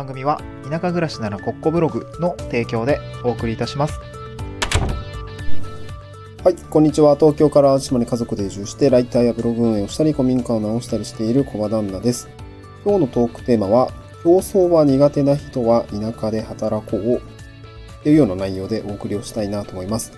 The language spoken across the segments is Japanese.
番組は田舎暮らしならコッコブログの提供でお送りいたします。はい、こんにちは。東京から島に家族で移住して、ライターやブログ運営をしたり、古民家を直したりしている小場旦那です。今日のトークテーマは、競争は苦手な人は田舎で働こうというような内容でお送りをしたいなと思います。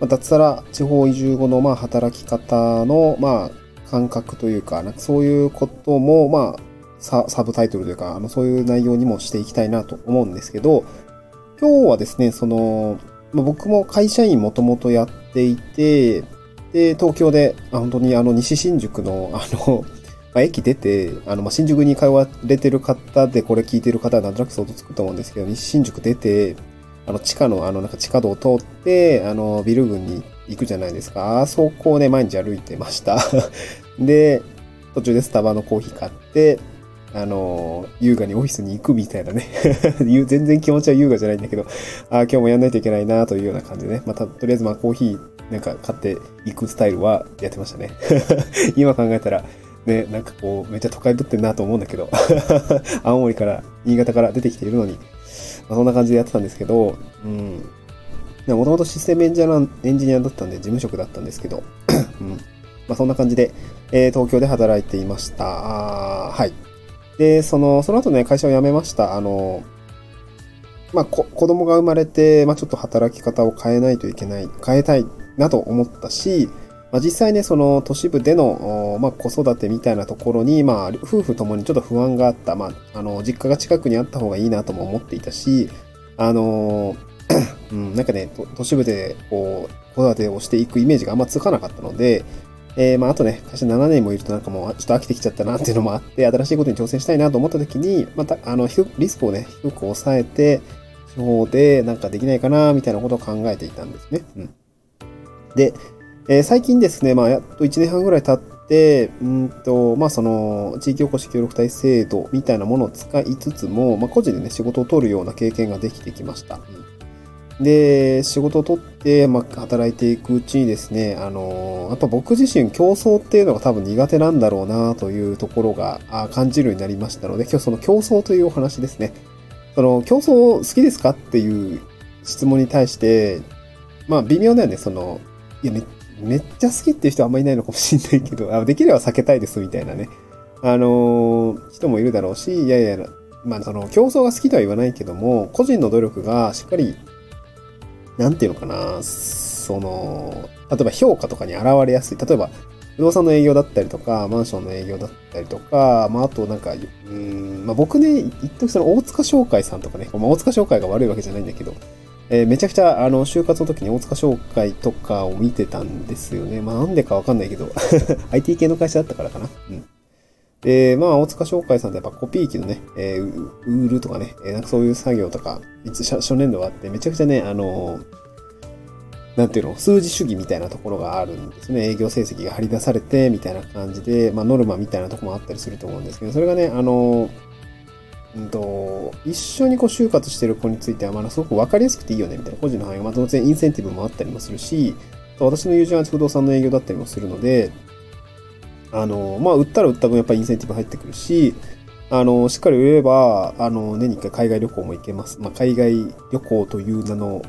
まあ、脱サラ地方移住後のまあ働き方のまあ感覚というか、なんかそういうこともまあササブタイトルというか、あのそういう内容にもしていきたいなと思うんですけど、今日はですね、その、まあ、僕も会社員もともとやっていて、で、東京で、あ本当にあの西新宿の、あの、まあ、駅出て、あの、まあ、新宿に通われてる方でこれ聞いてる方はなんとなく想像つくと思うんですけど、西新宿出て、あの、地下の、あの、なんか地下道を通って、あの、ビル群に行くじゃないですか。あそこをね、毎日歩いてました。で、途中でスタバのコーヒー買って、あの、優雅にオフィスに行くみたいなね 全然気持ちは優雅じゃないんだけど、あ今日もやんないといけないなというような感じでね。また、とりあえずまあコーヒーなんか買っていくスタイルはやってましたね。今考えたら、ね、なんかこう、めっちゃ都会ぶってんなと思うんだけど 青森から、新潟から出てきているのに、まあ、そんな感じでやってたんですけど、うん。もともとシステムエンジニアエンジニアだったんで、事務職だったんですけど、うん。まあ、そんな感じで、えー、東京で働いていました。はい。で、その、その後ね、会社を辞めました。あの、まあ、子供が生まれて、まあ、ちょっと働き方を変えないといけない、変えたいなと思ったし、まあ、実際ね、その都市部での、まあ、子育てみたいなところに、まあ、夫婦ともにちょっと不安があった。まあ、あの、実家が近くにあった方がいいなとも思っていたし、あの、うん、なんかね、都市部で、こう、子育てをしていくイメージがあんまつかなかったので、えー、まあ、あとね、会社7年もいるとなんかもう、ちょっと飽きてきちゃったなっていうのもあって、新しいことに挑戦したいなと思った時に、また、あの、リスクをね、低く抑えて、地方でなんかできないかな、みたいなことを考えていたんですね。うん。で、えー、最近ですね、まあ、やっと1年半ぐらい経って、うんと、まあ、その、地域おこし協力隊制度みたいなものを使いつつも、まあ、個人でね、仕事を取るような経験ができてきました。うんで、仕事を取って、まあ、働いていくうちにですね、あの、やっぱ僕自身競争っていうのが多分苦手なんだろうなというところが感じるようになりましたので、今日その競争というお話ですね。その競争好きですかっていう質問に対して、まあ微妙だよね、その、いやめ、めっちゃ好きっていう人はあんまりいないのかもしれないけど、あできれば避けたいですみたいなね、あの、人もいるだろうし、いやいや、まあその競争が好きとは言わないけども、個人の努力がしっかりなんていうのかな、その、例えば評価とかに現れやすい。例えば、不動産の営業だったりとか、マンションの営業だったりとか、まあ、あとなんか、うん、まあ、僕ね、一時その大塚商会さんとかね、まあ、大塚商会が悪いわけじゃないんだけど、えー、めちゃくちゃ、あの、就活の時に大塚商会とかを見てたんですよね。まあ、なんでかわかんないけど、IT 系の会社だったからかな。うん。で、まあ、大塚商会さんってやっぱコピー機のね、えー、ウールとかね、えー、なんかそういう作業とか、いつ初年度があって、めちゃくちゃね、あのー、なんていうの、数字主義みたいなところがあるんですね。営業成績が張り出されて、みたいな感じで、まあ、ノルマみたいなとこもあったりすると思うんですけど、それがね、あのー、うんと、一緒にこう就活してる子については、まあ、すごくわかりやすくていいよね、みたいな。個人の範囲が、まあ、当然インセンティブもあったりもするし、私の友人は不動産の営業だったりもするので、あの、まあ、売ったら売った分やっぱりインセンティブ入ってくるし、あの、しっかり売れば、あの、年に一回海外旅行も行けます。まあ、海外旅行という名の、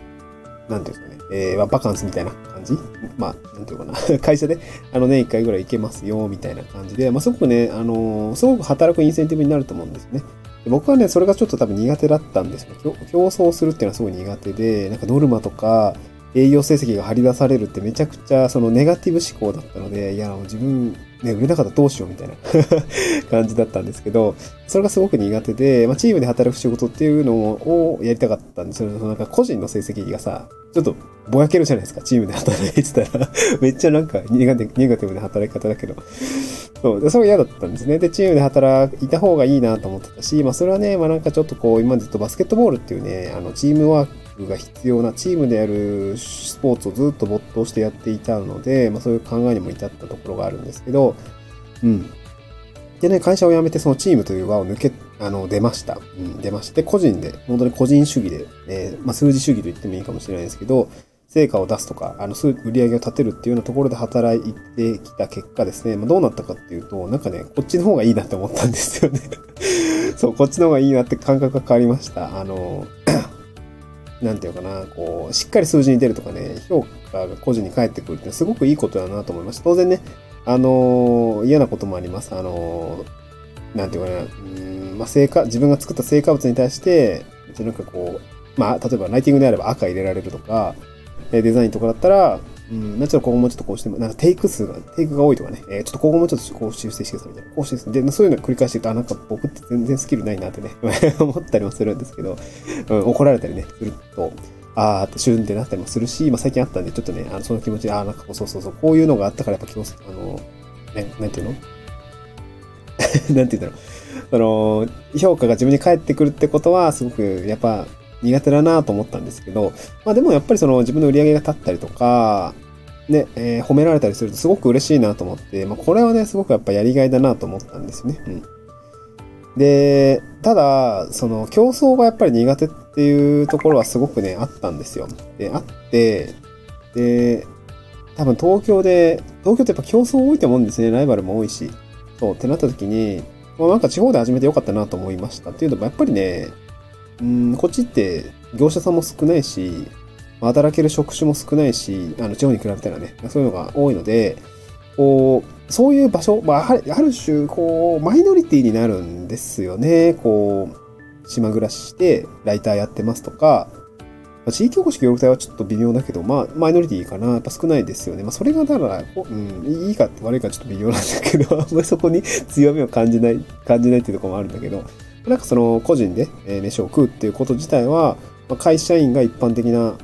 なんていうんですかね、えー、バカンスみたいな感じ？まあ、なんていうかな、会社で、あの、年一回ぐらい行けますよ、みたいな感じで、まあ、すごくね、あの、すごく働くインセンティブになると思うんですね。僕はね、それがちょっと多分苦手だったんですよ。競争するっていうのはすごい苦手で、なんかノルマとか、営業成績が張り出されるってめちゃくちゃそのネガティブ思考だったので、いや、自分ね、売れなかったらどうしようみたいな 感じだったんですけど、それがすごく苦手で、まあ、チームで働く仕事っていうのをやりたかったんですよ。なんか個人の成績がさ、ちょっとぼやけるじゃないですか、チームで働いてたら めっちゃなんかネガティブな働き方だけど。そう。それが嫌だったんですね。で、チームで働いた方がいいなと思ってたし、まあそれはね、まあなんかちょっとこう、今でずっとバスケットボールっていうね、あの、チームワークが必要なチームでやるスポーツをずっと没頭してやっていたので、まあそういう考えにも至ったところがあるんですけど、うん。でね、会社を辞めてそのチームという輪を抜け、あの、出ました。うん、出まして、個人で、本当に個人主義で、えー、まあ、数字主義と言ってもいいかもしれないですけど、成果を出すとか、あの、売り上げを立てるっていうようなところで働いてきた結果ですね、まあ、どうなったかっていうと、なんかね、こっちの方がいいなって思ったんですよね そう、こっちの方がいいなって感覚が変わりました。あの、なんていうかな、こう、しっかり数字に出るとかね、評価が個人に返ってくるってすごくいいことだなと思いました。当然ね、あの、嫌なこともあります。あの、なんていうかな、うん、まあ、成果、自分が作った成果物に対して、なんかこう、まあ、例えばライティングであれば赤入れられるとか、デザインとかだったら、うん、ちょっとここもちょっとこうしても、なんかテイク数が、テイクが多いとかね、えーちょっとここもちょっとこう修正してくださいみたいな、こうしてで、そういうのを繰り返していくと、あ、なんか僕って全然スキルないなってね、思ったりもするんですけど、うん、怒られたりね、すると、あーってシュンってなったりもするし、まあ最近あったんで、ちょっとね、あのその気持ちで、あなんかこうそうそうそう、こういうのがあったからやっぱ気をつあの、ね、なんていうの？なんて言うんだろう。その、評価が自分に返ってくるってことは、すごくやっぱ苦手だなと思ったんですけど、まあでもやっぱりその自分の売り上げが立ったりとか、ね、えー褒められたりするとすごく嬉しいなと思って、まあこれはね、すごくやっぱやりがいだなと思ったんですよね。うん。で、ただ、その競争がやっぱり苦手っていうところはすごくね、あったんですよ。で、あって、で、多分東京で、東京ってやっぱ競争多いと思うんですね。ライバルも多いし。そう、ってなった時に、まあ、なんか地方で始めてよかったなと思いました。っていうのも、やっぱりね、うん、こっちって業者さんも少ないし、働ける職種も少ないし、あの、地方に比べたらね、そういうのが多いので、こう、そういう場所、まあ、あるある種、こう、マイノリティになるんですよね。こう、島暮らしして、ライターやってますとか、地域おこし協力隊はちょっと微妙だけど、まあ、マイノリティかな。やっぱ少ないですよね。まあ、それが、だから、うん、いいか悪いかちょっと微妙なんだけど、あんまりそこに強みを感じない、感じないっていうところもあるんだけど、なんかその、個人で飯を食うっていうこと自体は、まあ、会社員が一般的な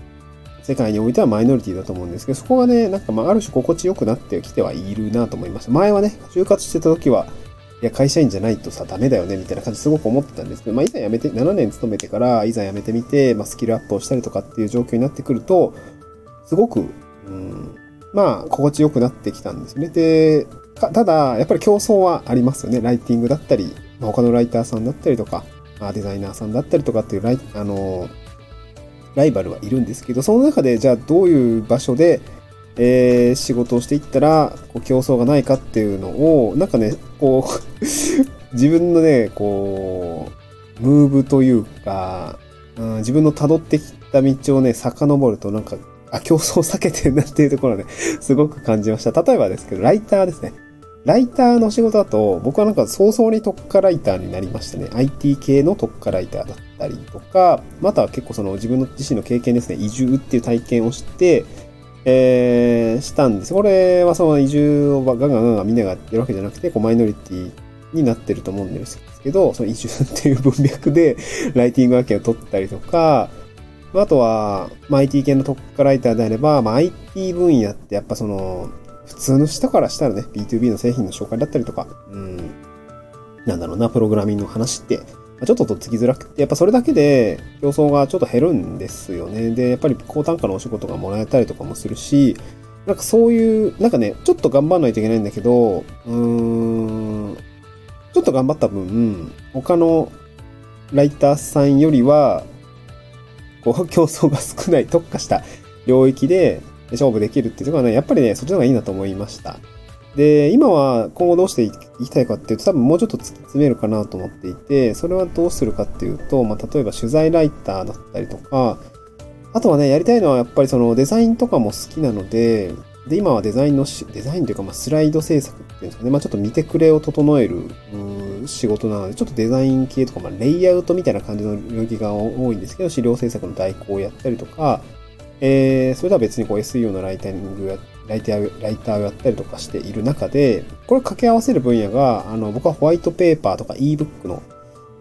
世界においてはマイノリティだと思うんですけど、そこがね、なんかまあ、ある種心地よくなってきてはいるなと思いました。前はね、就活してた時は、いや、会社員じゃないとさ、ダメだよね、みたいな感じすごく思ってたんですけど、まあ、いざ辞めて、7年勤めてから、いざ辞めてみて、まあ、スキルアップをしたりとかっていう状況になってくると、すごく、うん、まあ、心地よくなってきたんですね。で、ただ、やっぱり競争はありますよね。ライティングだったり、まあ、他のライターさんだったりとか、まあデザイナーさんだったりとかっていうライ、あの、ライバルはいるんですけど、その中で、じゃあどういう場所で、えー仕事をしていったら、こう競争がないかっていうのを、なんかね、こう、自分のね、こう、ムーブというか、うん自分の辿ってきた道をね、遡ると、なんか、あ、競争を避けてるなっていうところをね、すごく感じました。例えばですけど、ライターですね。ライターの仕事だと、僕はなんか早々に特化ライターになりましたね。IT 系の特化ライターだったりとか、または結構その自分の自身の経験ですね、移住っていう体験をして、えー、したんです。これはその移住をガンガンガンガンみんながやってるわけじゃなくて、こうマイノリティになってると思うんですけど、その移住っていう文脈で ライティング案件を取ったりとか、あとは、まあ、IT 系の特化ライターであれば、まあ、IT 分野ってやっぱその、普通の人からしたらね、B2B の製品の紹介だったりとか、うん、なんだろうな、プログラミングの話って、まあちょっととっつきづらくて、やっぱそれだけで競争がちょっと減るんですよね。で、やっぱり高単価のお仕事がもらえたりとかもするし、なんかそういう、なんかね、ちょっと頑張らないといけないんだけど、うーん、ちょっと頑張った分、他のライターさんよりは、こう、競争が少ない特化した領域で勝負できるっていうところはね、やっぱりね、そっちの方がいいなと思いました。で、今は今後どうしていきたいかっていうと、多分もうちょっと突き詰めるかなと思っていて、それはどうするかっていうと、まあ、例えば取材ライターだったりとか、あとはね、やりたいのはやっぱりそのデザインとかも好きなので、で、今はデザインのし、デザインというか、まあ、スライド制作っていうんですかね、まあ、ちょっと見てくれを整える、うー仕事なので、ちょっとデザイン系とか、まあ、レイアウトみたいな感じの領域が多いんですけど、資料制作の代行をやったりとか、えー、それとは別にこう SEO のライタリングや、ライター、ライターをやったりとかしている中で、これ掛け合わせる分野が、あの、僕はホワイトペーパーとか ebook の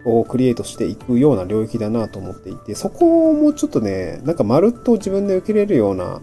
をクリエイトしていくような領域だなと思っていて、そこをもうちょっとね、なんかまるっと自分で受けれるような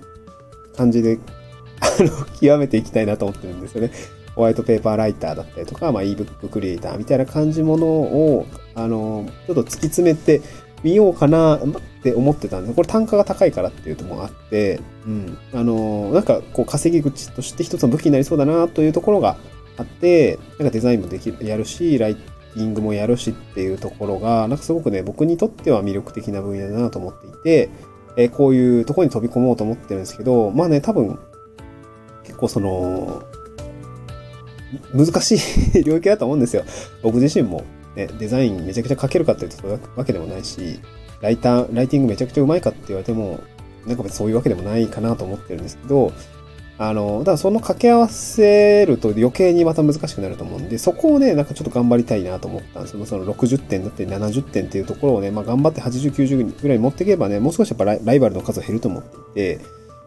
感じで、あの、極めていきたいなと思ってるんですよね。ホワイトペーパーライターだったりとか、まあ ebook クリエイターみたいな感じものを、あの、ちょっと突き詰めてみようかなって思ってたんです。これ単価が高いからっていうのもあって、うん。あの、なんかこう稼ぎ口として一つの武器になりそうだなというところがあって、なんかデザインもできる、やるし、ライティングもやるしっていうところが、なんかすごくね、僕にとっては魅力的な分野だなと思っていて、えーこういうところに飛び込もうと思ってるんですけど、まあね、多分、結構その、難しい 領域だと思うんですよ。僕自身も。ね、デザインめちゃくちゃ書けるかっていうとそういうわけでもないし、ライター、ライティングめちゃくちゃうまいかって言われても、なんか別にそういうわけでもないかなと思ってるんですけど、あの、だその掛け合わせると余計にまた難しくなると思うんで、そこをね、なんかちょっと頑張りたいなと思ったんですよ。その60点だって70点っていうところをね、まあ頑張って80、90ぐらい持っていけばね、もう少しやっぱライバルの数減ると思っていて、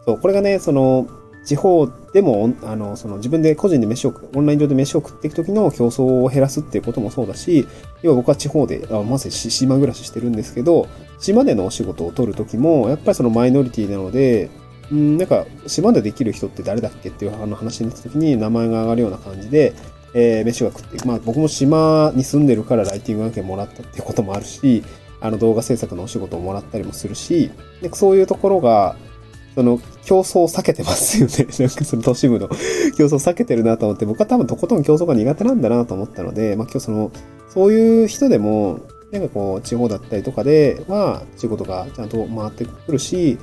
そう、これがね、その、地方でも、あの、その自分で個人で飯を、オンライン上で飯を食っていく時の競争を減らすっていうこともそうだし、要は僕は地方で、あまさに島暮らししてるんですけど、島でのお仕事を取る時も、やっぱりそのマイノリティなので、うん、なんか、島でできる人って誰だっけっていう話になった時に名前が上がるような感じで、えー、飯が食って、まあ僕も島に住んでるからライティング案件もらったっていうこともあるし、あの動画制作のお仕事をもらったりもするし、でそういうところが、その競争を避けてますよね。なんかその都市部の 競争を避けてるなと思って、僕は多分とことん競争が苦手なんだなと思ったので、まあ今日その、そういう人でも、なんかこう、地方だったりとかでは、仕事がちゃんと回ってくるし、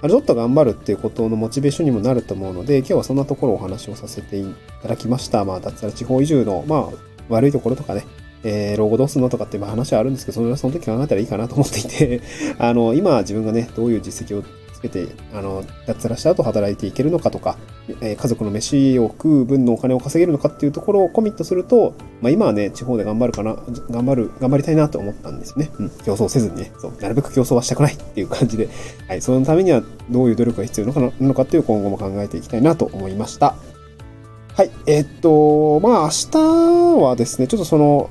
あれちょっと頑張るっていうことのモチベーションにもなると思うので、今日はそんなところをお話をさせていただきました。まあ、脱サラ地方移住の、まあ、悪いところとかね、えー、老後どうすんのとかっていう話はあるんですけど、それはその時考えたらいいかなと思っていて、あの、今自分がね、どういう実績をつけて、あの、脱サラした後働いていけるのかとか、えー、家族の飯を食う分のお金を稼げるのかっていうところをコミットすると、まあ今はね、地方で頑張るかな、頑張る、頑張りたいなと思ったんですよね。うん、競争せずにね、そう、なるべく競争はしたくないっていう感じで、はい、そのためにはどういう努力が必要なのかなのかっていう今後も考えていきたいなと思いました。はい、えー、っと、まあ明日はですね、ちょっとその、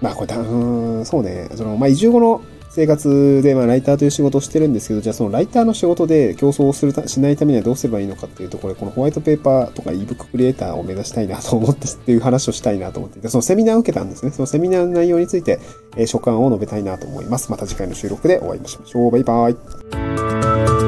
まあこれだ、うん、そうね、その、まあ移住後の生活で、まあ、ライターという仕事をしてるんですけど、じゃあそのライターの仕事で競争をするしないためにはどうすればいいのかっていうところで、このホワイトペーパーとか ebook クリエイターを目指したいなと思ってっていう話をしたいなと思っていて、そのセミナーを受けたんですね。そのセミナーの内容について、えー、所感を述べたいなと思います。また次回の収録でお会いしましょう。バイバイ。